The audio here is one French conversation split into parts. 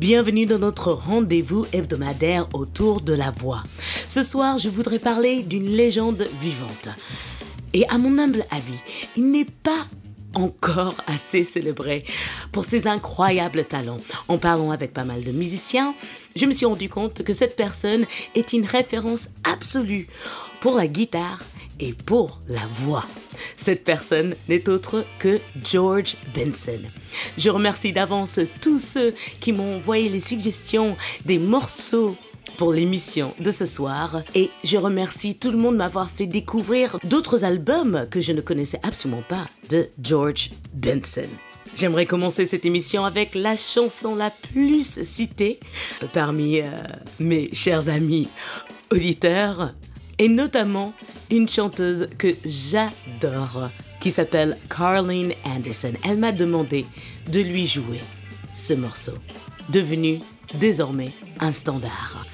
Bienvenue dans notre rendez-vous hebdomadaire autour de la voix. Ce soir, je voudrais parler d'une légende vivante. Et à mon humble avis, il n'est pas encore assez célébré pour ses incroyables talents. En parlant avec pas mal de musiciens, je me suis rendu compte que cette personne est une référence absolue pour la guitare et pour la voix. Cette personne n'est autre que George Benson. Je remercie d'avance tous ceux qui m'ont envoyé les suggestions des morceaux pour l'émission de ce soir et je remercie tout le monde de m'avoir fait découvrir d'autres albums que je ne connaissais absolument pas de George Benson. J'aimerais commencer cette émission avec la chanson la plus citée parmi euh, mes chers amis auditeurs et notamment une chanteuse que j'adore qui s'appelle Carleen Anderson. Elle m'a demandé de lui jouer ce morceau, devenu désormais un standard.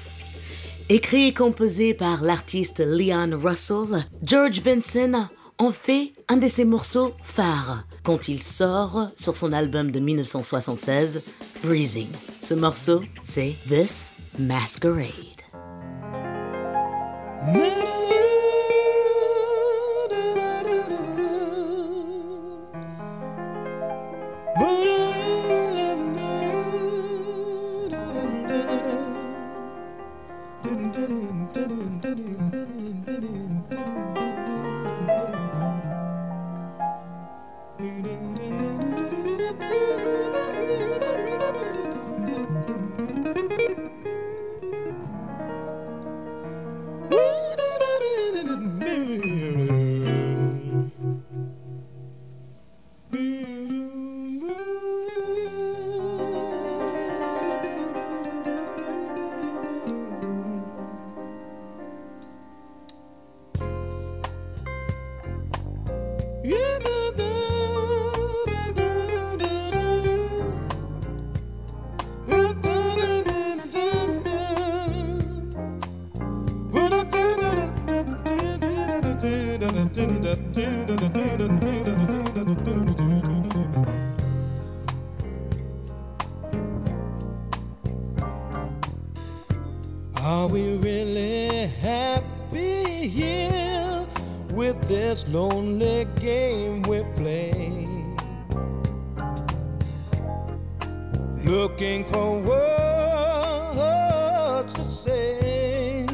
Écrit et composé par l'artiste Leon Russell, George Benson en fait un de ses morceaux phares quand il sort sur son album de 1976, Breezing. Ce morceau, c'est This Masquerade. Are really happy here with this lonely game we play? Looking for words to say.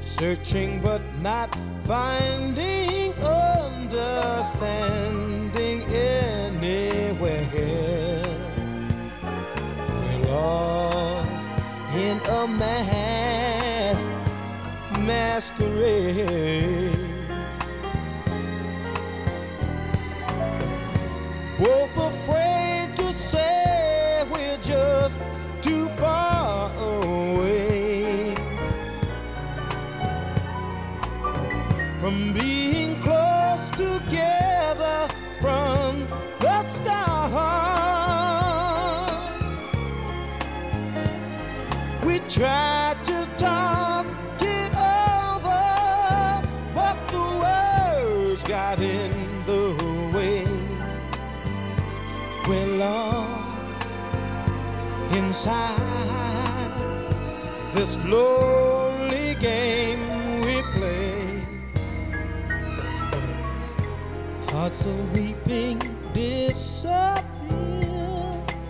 Searching but not finding understanding a mass masquerade. Both afraid inside this lonely game we play. Hearts are weeping disappear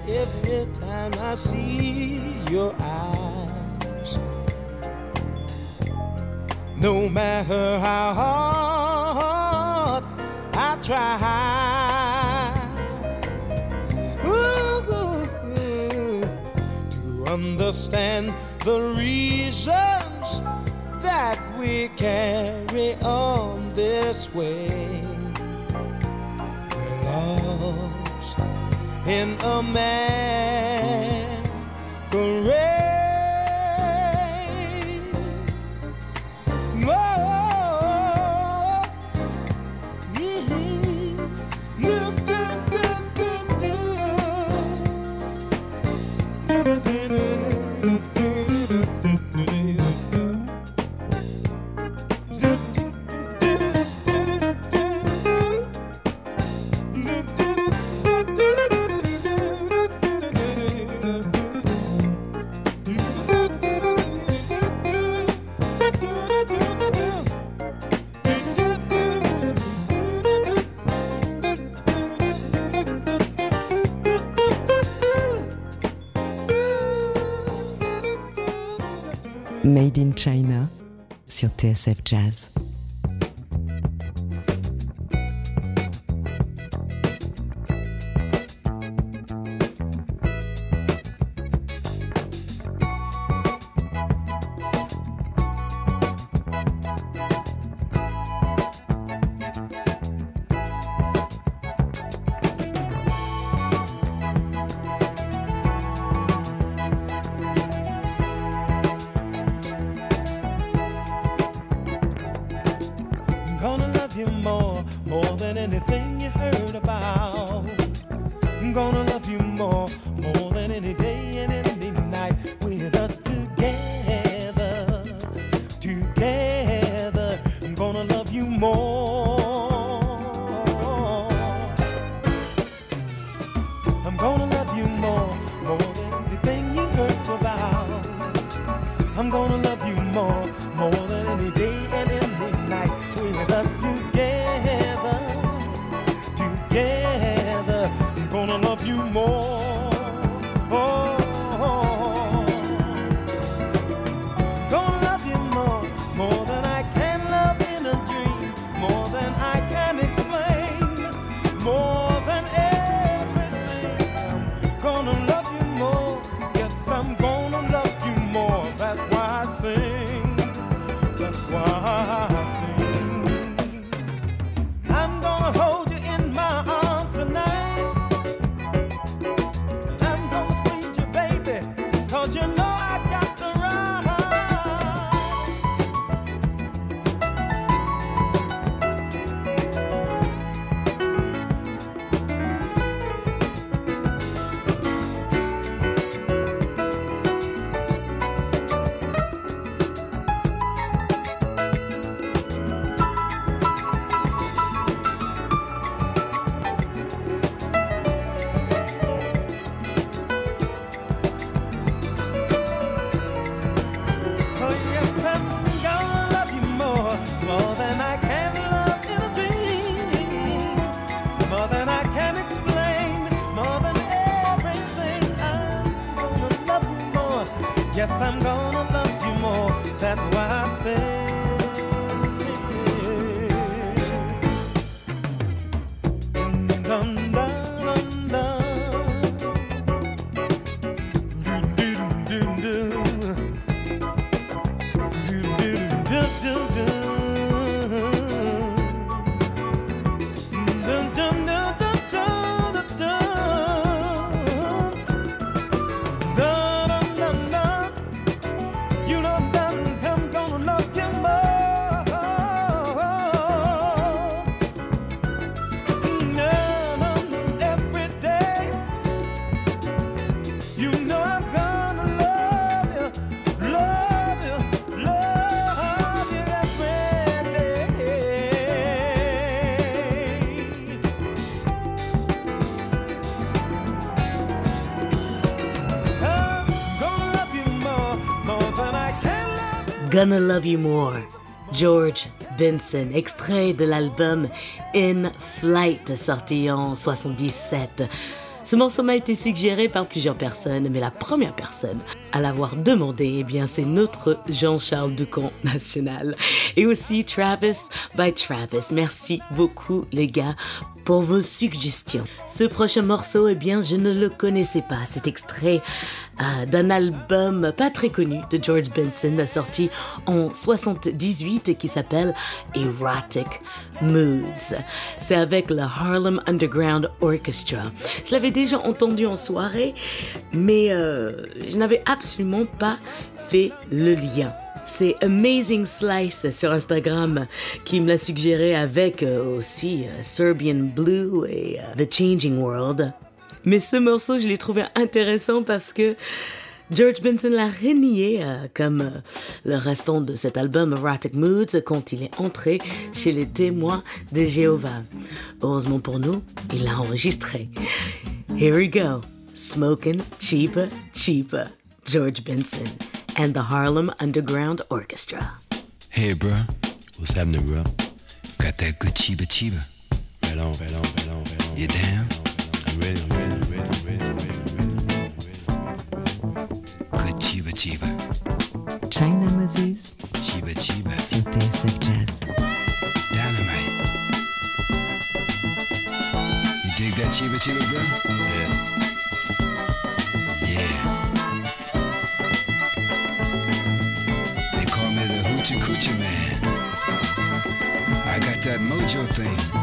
every time I see your eyes. No matter how hard I try understand the reasons that we carry on this way. We're lost in a Made TSF Jazz. Gonna Love You More, George Benson, extrait de l'album In Flight sorti en 77. Ce morceau m'a été suggéré par plusieurs personnes, mais la première personne à l'avoir demandé, eh bien, c'est notre Jean-Charles Ducamp national. Et aussi Travis by Travis. Merci beaucoup, les gars, pour vos suggestions. Ce prochain morceau, eh bien, je ne le connaissais pas. Cet extrait d'un album pas très connu de George Benson sorti en 78 et qui s'appelle Erotic Moods. C'est avec le Harlem Underground Orchestra. Je l'avais déjà entendu en soirée, mais euh, je n'avais absolument pas fait le lien. C'est Amazing Slice sur Instagram qui me l'a suggéré avec euh, aussi euh, Serbian Blue et The Changing World. Mais ce morceau, je l'ai trouvé intéressant parce que George Benson l'a renié comme le restant de cet album Erotic Moods quand il est entré chez les témoins de Jéhovah. Heureusement pour nous, il l'a enregistré. Here we go. Smoking cheaper, cheaper. George Benson and the Harlem Underground Orchestra. Hey, bro. What's happening, bro? Got that good. Right on, right on, right on, right on. You down? Good chiba chiba. China Moses Chiba chiba. sur TSF Jazz. Dynamite. You dig that chiba chiba, bro? Yeah. Yeah. They call me the Hoochie Coochie Man. I got that mojo thing.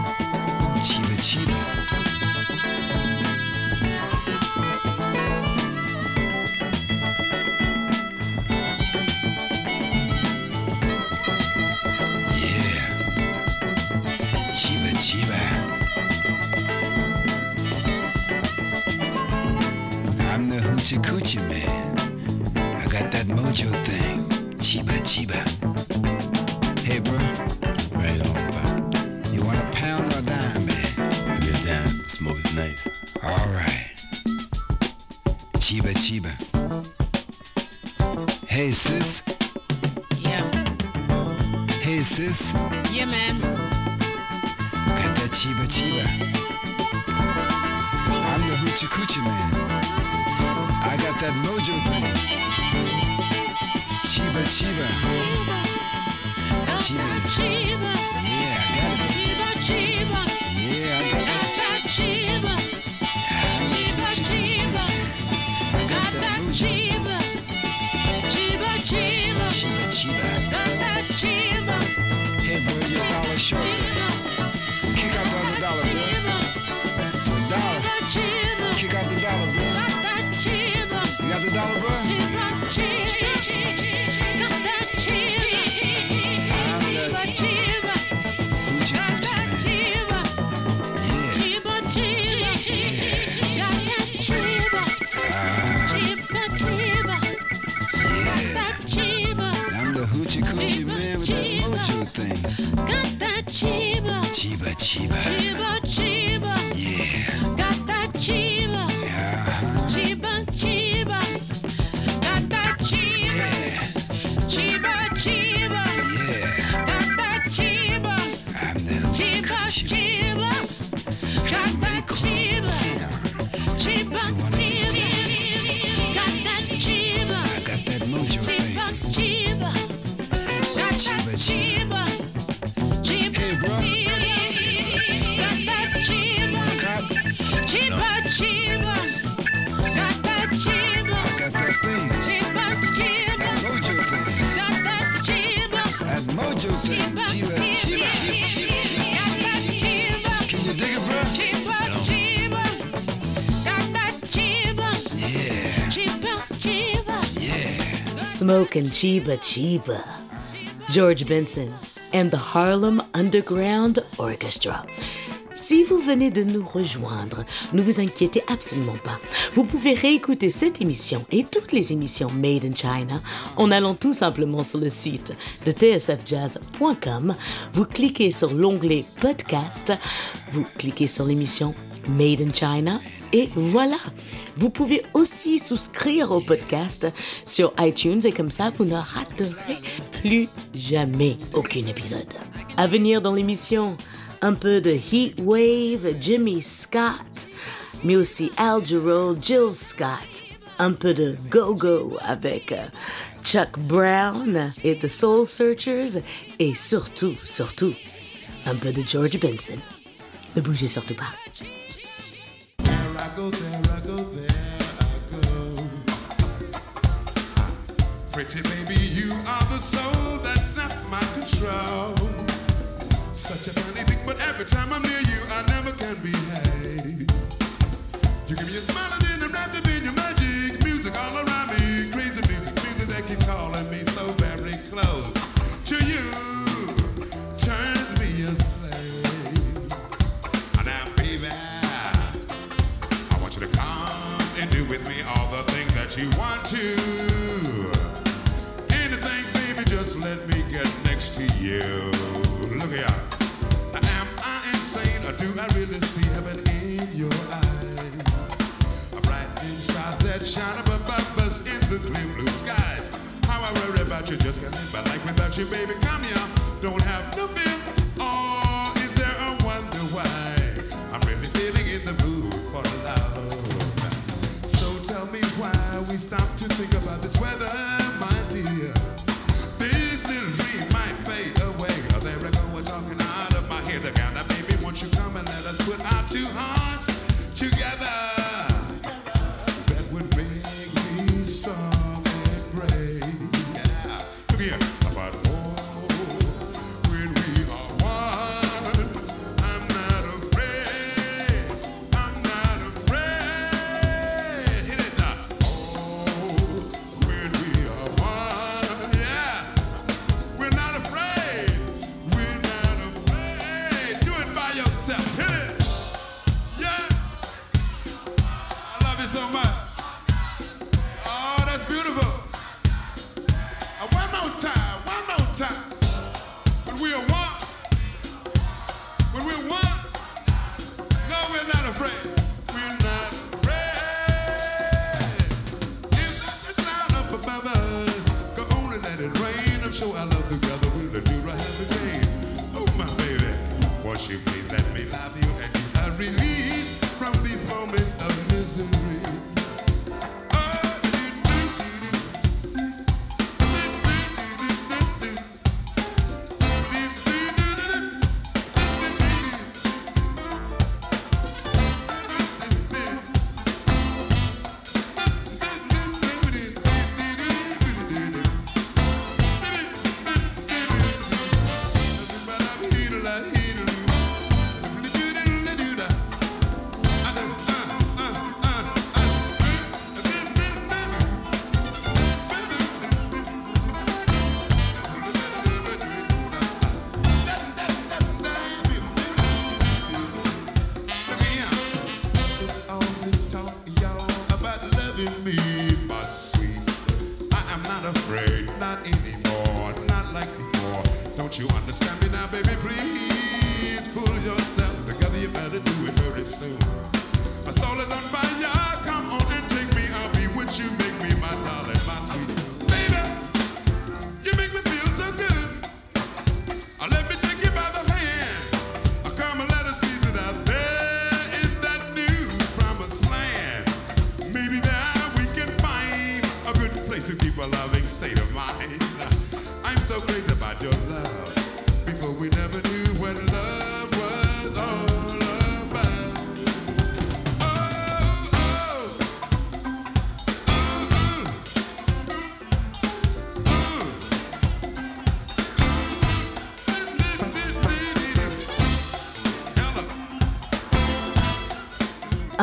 Smoke and Chiba Chiba. George Benson and the Harlem Underground Orchestra. Si vous venez de nous rejoindre, ne vous inquiétez absolument pas. Vous pouvez réécouter cette émission et toutes les émissions Made in China en allant tout simplement sur le site de tsfjazz.com. Vous cliquez sur l'onglet Podcast, vous cliquez sur l'émission Made in China et voilà. Vous pouvez aussi souscrire au podcast sur iTunes et comme ça, vous ne raterez plus jamais aucun épisode. À venir dans l'émission, un peu de Heat Wave, Jimmy Scott, mais aussi Al Jarreau, Jill Scott, un peu de Go-Go avec euh, Chuck Brown et The Soul Searchers et surtout, surtout, un peu de George Benson. Ne bougez surtout pas. Pretty baby, you are the soul that snaps my control. Such a funny thing, but every time I'm near you, I know.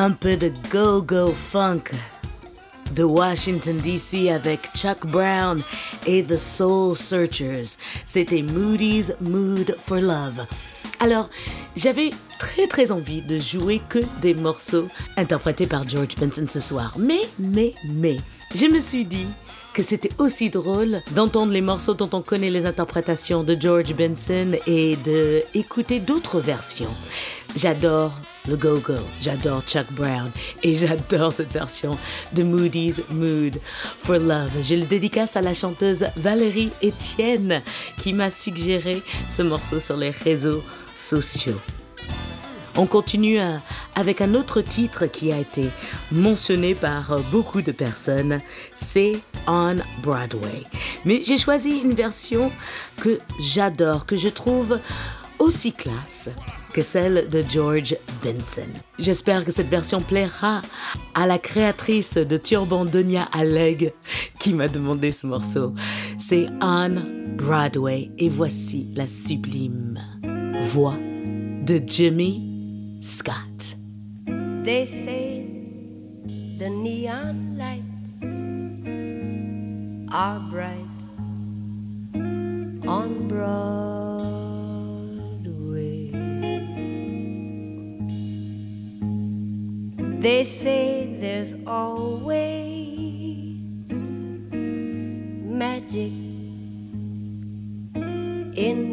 un peu de go-go funk de Washington DC avec Chuck Brown et The Soul Searchers. C'était Moody's Mood for Love. Alors, j'avais très très envie de jouer que des morceaux interprétés par George Benson ce soir. Mais, mais, mais, je me suis dit que c'était aussi drôle d'entendre les morceaux dont on connaît les interprétations de George Benson et de écouter d'autres versions. J'adore le go-go. J'adore Chuck Brown et j'adore cette version de Moody's Mood for Love. Je le dédicace à la chanteuse Valérie Etienne qui m'a suggéré ce morceau sur les réseaux sociaux. On continue euh, avec un autre titre qui a été mentionné par euh, beaucoup de personnes, c'est On Broadway. Mais j'ai choisi une version que j'adore, que je trouve aussi classe que celle de George Benson. J'espère que cette version plaira à la créatrice de Turban Donia Alleg qui m'a demandé ce morceau. C'est Anne Broadway et voici la sublime voix de Jimmy Scott. They say the neon lights are bright on Broadway. They say there's always magic in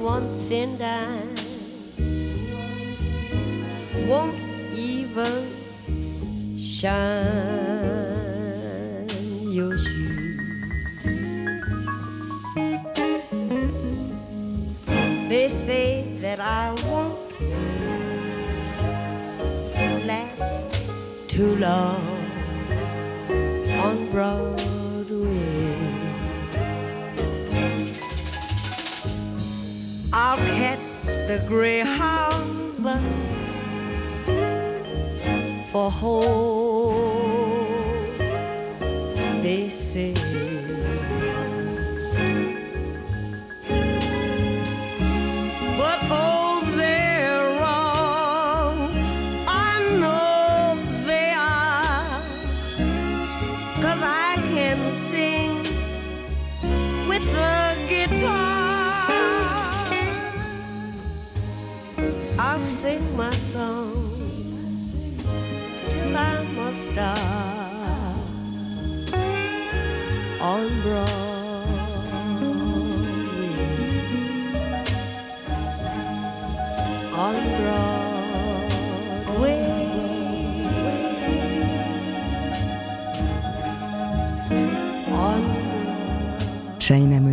once and I won't even shine your shoes. They say that I won't last too long on broad the greyhound bus for home.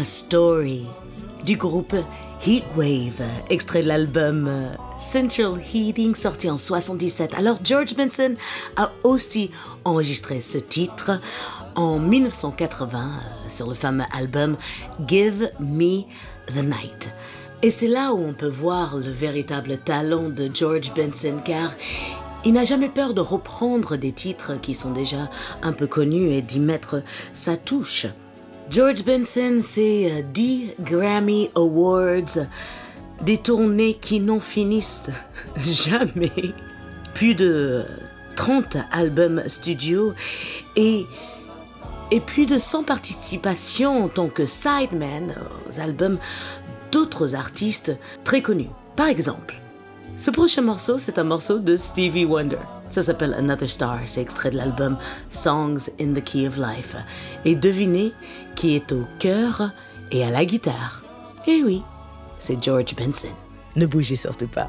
A Story du groupe Heatwave, extrait de l'album euh, Central Heating sorti en 77. Alors George Benson a aussi enregistré ce titre en 1980 euh, sur le fameux album Give Me the Night. Et c'est là où on peut voir le véritable talent de George Benson car il n'a jamais peur de reprendre des titres qui sont déjà un peu connus et d'y mettre sa touche. George Benson, c'est euh, 10 Grammy Awards, des tournées qui n'en finissent jamais, plus de 30 albums studio et, et plus de 100 participations en tant que sideman aux albums d'autres artistes très connus. Par exemple, ce prochain morceau, c'est un morceau de Stevie Wonder. Ça s'appelle Another Star, c'est extrait de l'album Songs in the Key of Life. Et devinez qui est au cœur et à la guitare. Eh oui, c'est George Benson. Ne bougez surtout pas.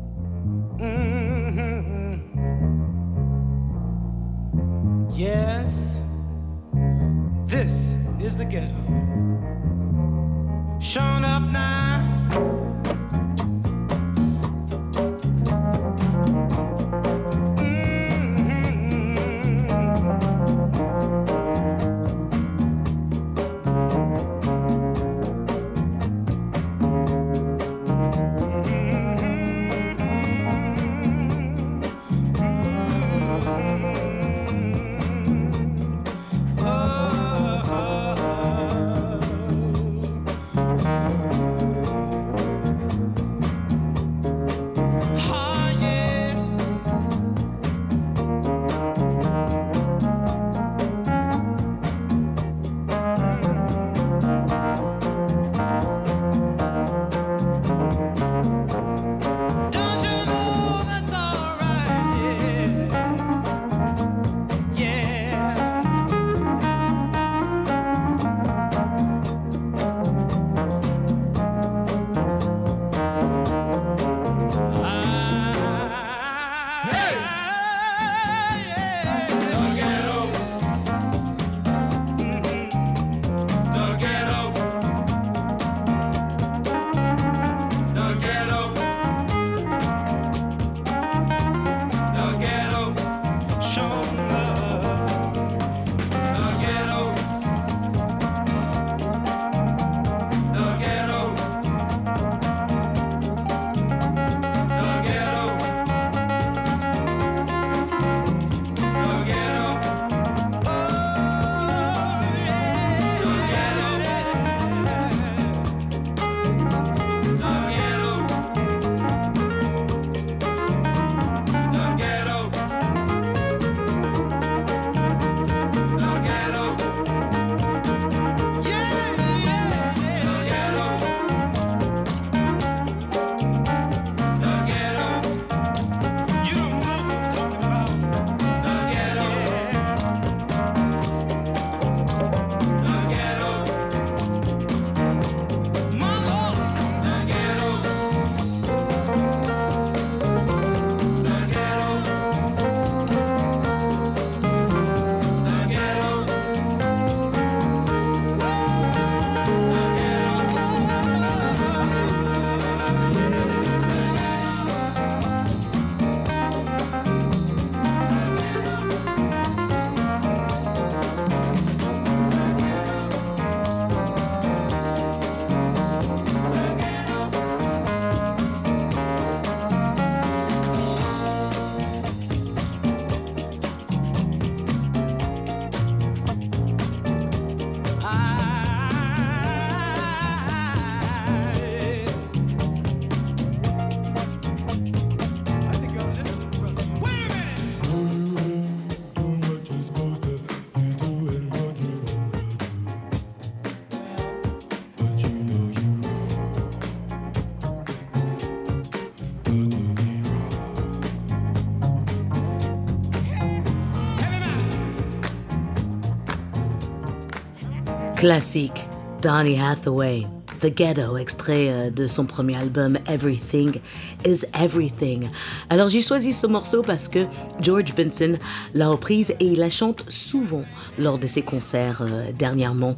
Classique, Donny Hathaway, The Ghetto, extrait euh, de son premier album Everything is Everything. Alors j'ai choisi ce morceau parce que George Benson l'a reprise et il la chante souvent lors de ses concerts euh, dernièrement.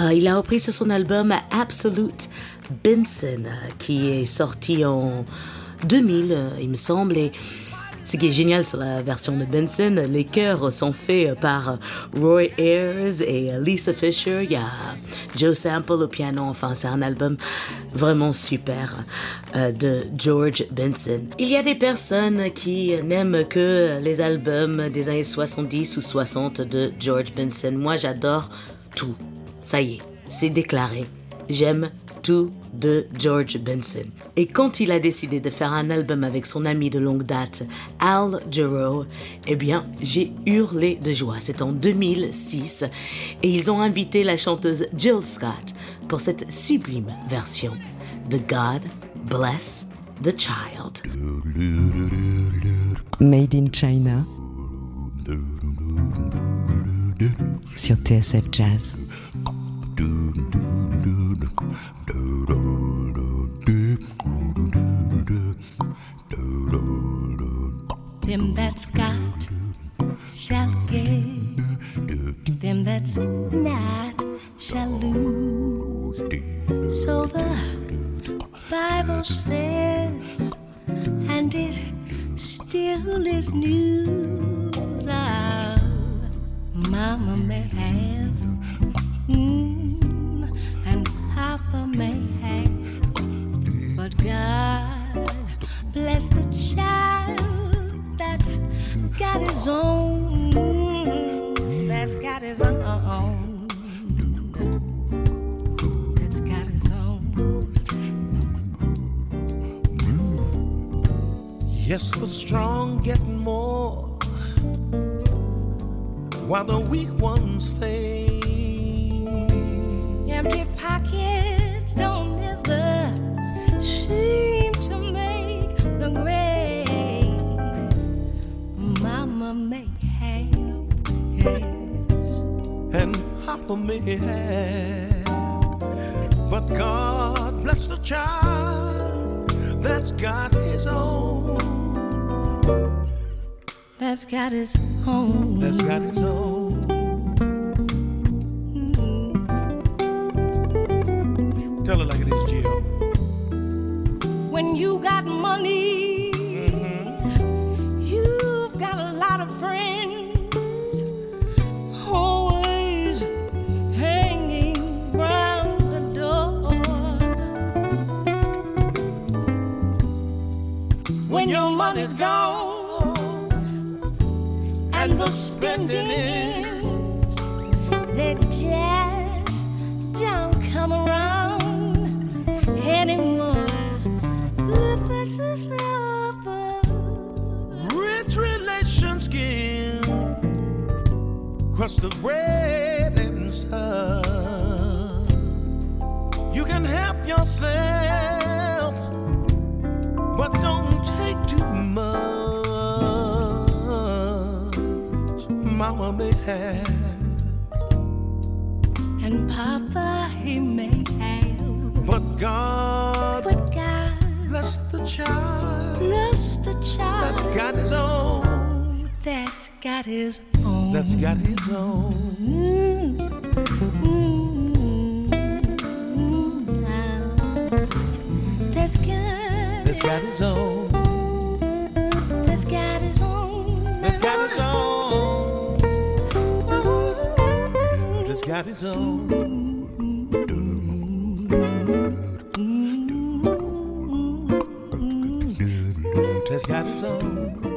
Euh, il a repris sur son album Absolute Benson qui est sorti en 2000, euh, il me semble, ce qui est génial sur la version de Benson, les chœurs sont faits par Roy Ayers et Lisa Fisher. Il y a Joe Sample au piano. Enfin, c'est un album vraiment super euh, de George Benson. Il y a des personnes qui n'aiment que les albums des années 70 ou 60 de George Benson. Moi, j'adore tout. Ça y est, c'est déclaré. J'aime de George Benson. Et quand il a décidé de faire un album avec son ami de longue date, Al Jarreau, eh bien, j'ai hurlé de joie. C'est en 2006 et ils ont invité la chanteuse Jill Scott pour cette sublime version de God Bless the Child. Made in China sur TSF Jazz. Them that's got When you got money, mm-hmm. you've got a lot of friends. Always hanging round the door. When your money's gone and the spending ends, crust of bread and stuff. You can help yourself, but don't take too much. Mama may have, And Papa, he may have, but God but God bless the child bless the that's child got his own. that's got his own. That's got his own. Mm, mm, mm, now. That's got That's got his own. That's got his own. That's got his own. That's got his own. That's got his own.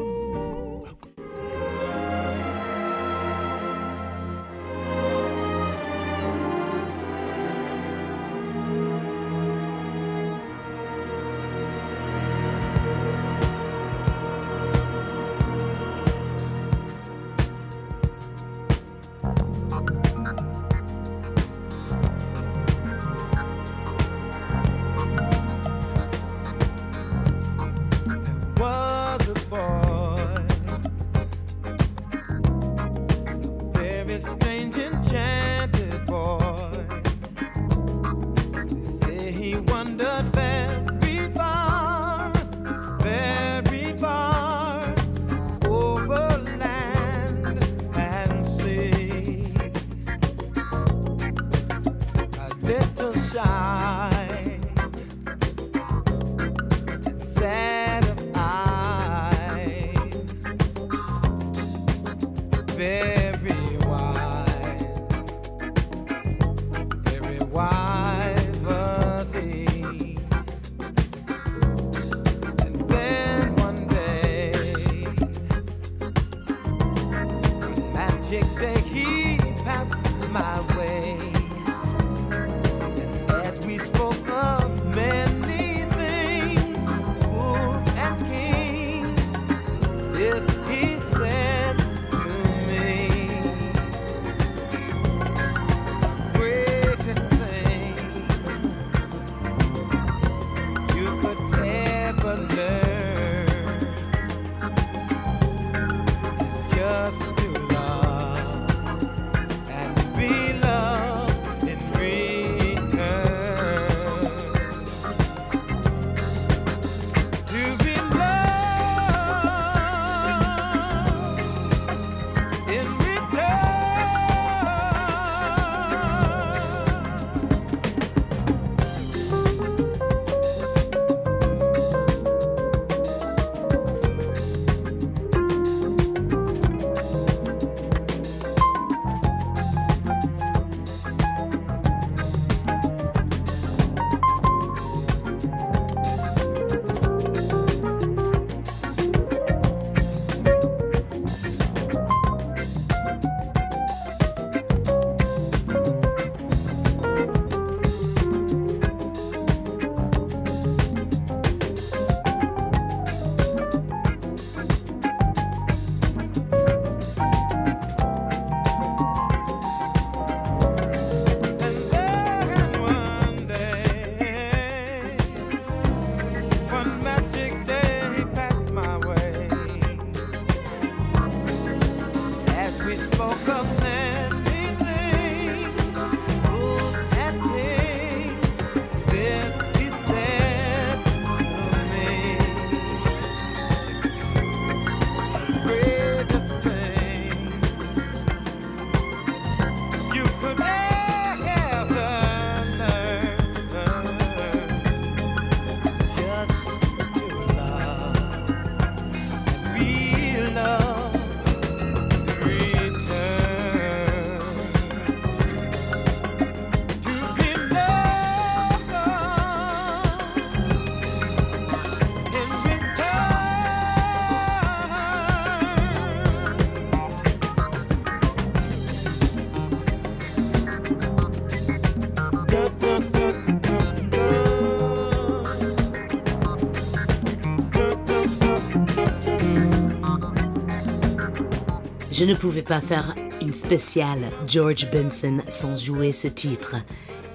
Je ne pouvais pas faire une spéciale George Benson sans jouer ce titre,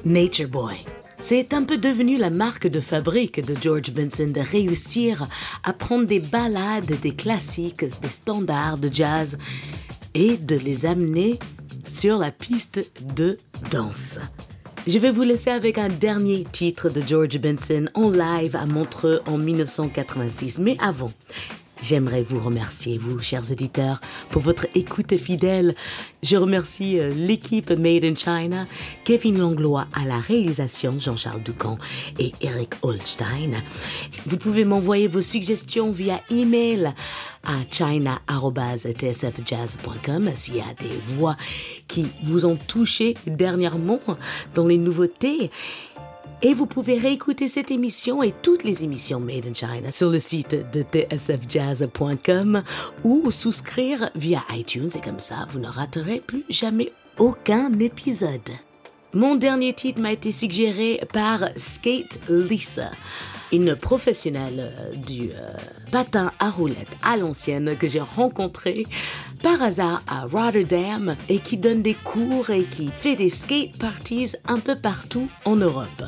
Nature Boy. C'est un peu devenu la marque de fabrique de George Benson de réussir à prendre des ballades, des classiques, des standards de jazz et de les amener sur la piste de danse. Je vais vous laisser avec un dernier titre de George Benson en live à Montreux en 1986. Mais avant, J'aimerais vous remercier, vous, chers auditeurs, pour votre écoute fidèle. Je remercie euh, l'équipe Made in China, Kevin Langlois à la réalisation, Jean-Charles Ducamp et Eric Holstein. Vous pouvez m'envoyer vos suggestions via email à china.tsfjazz.com s'il y a des voix qui vous ont touché dernièrement dans les nouveautés. Et vous pouvez réécouter cette émission et toutes les émissions Made in China sur le site de tsfjazz.com ou souscrire via iTunes et comme ça, vous ne raterez plus jamais aucun épisode. Mon dernier titre m'a été suggéré par Skate Lisa, une professionnelle euh, du euh, patin à roulettes à l'ancienne que j'ai rencontrée par hasard à Rotterdam et qui donne des cours et qui fait des skate parties un peu partout en Europe.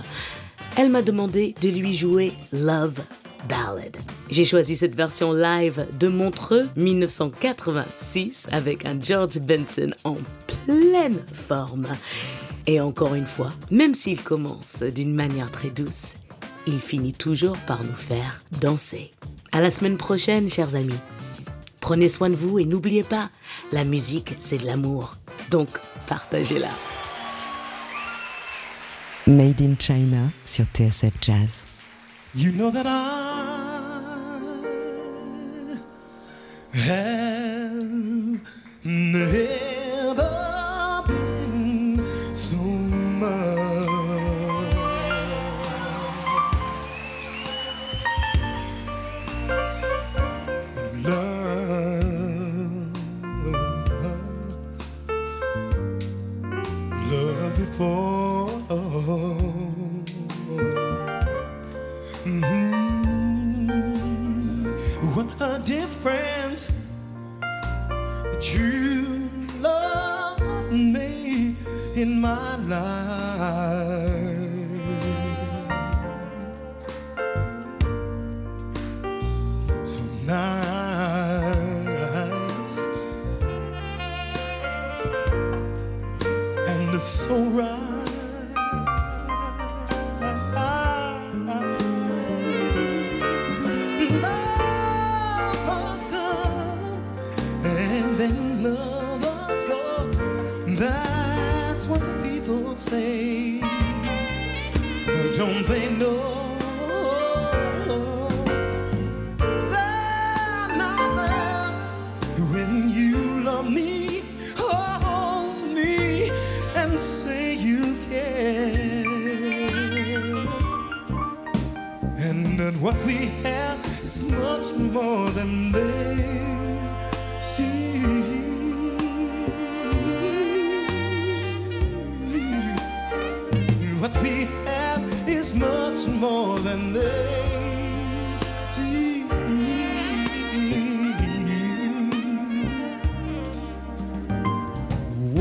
Elle m'a demandé de lui jouer Love Ballad. J'ai choisi cette version live de Montreux 1986 avec un George Benson en pleine forme. Et encore une fois, même s'il commence d'une manière très douce, il finit toujours par nous faire danser. À la semaine prochaine, chers amis. Prenez soin de vous et n'oubliez pas, la musique, c'est de l'amour. Donc, partagez-la. Made in China sur TSF Jazz. You know that I have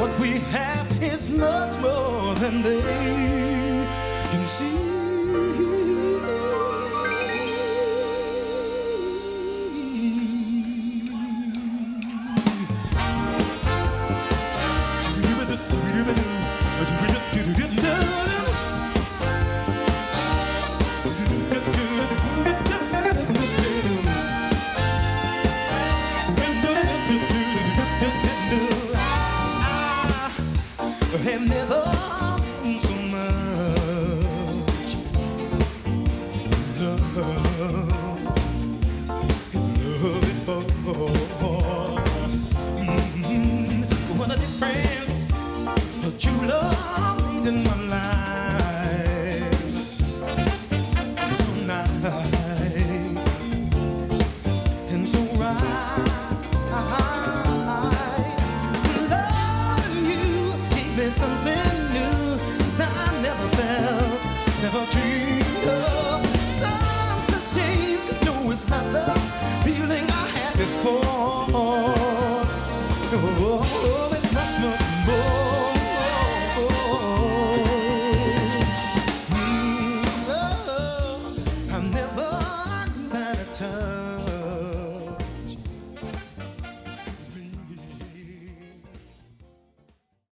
What we have is much more than they can see.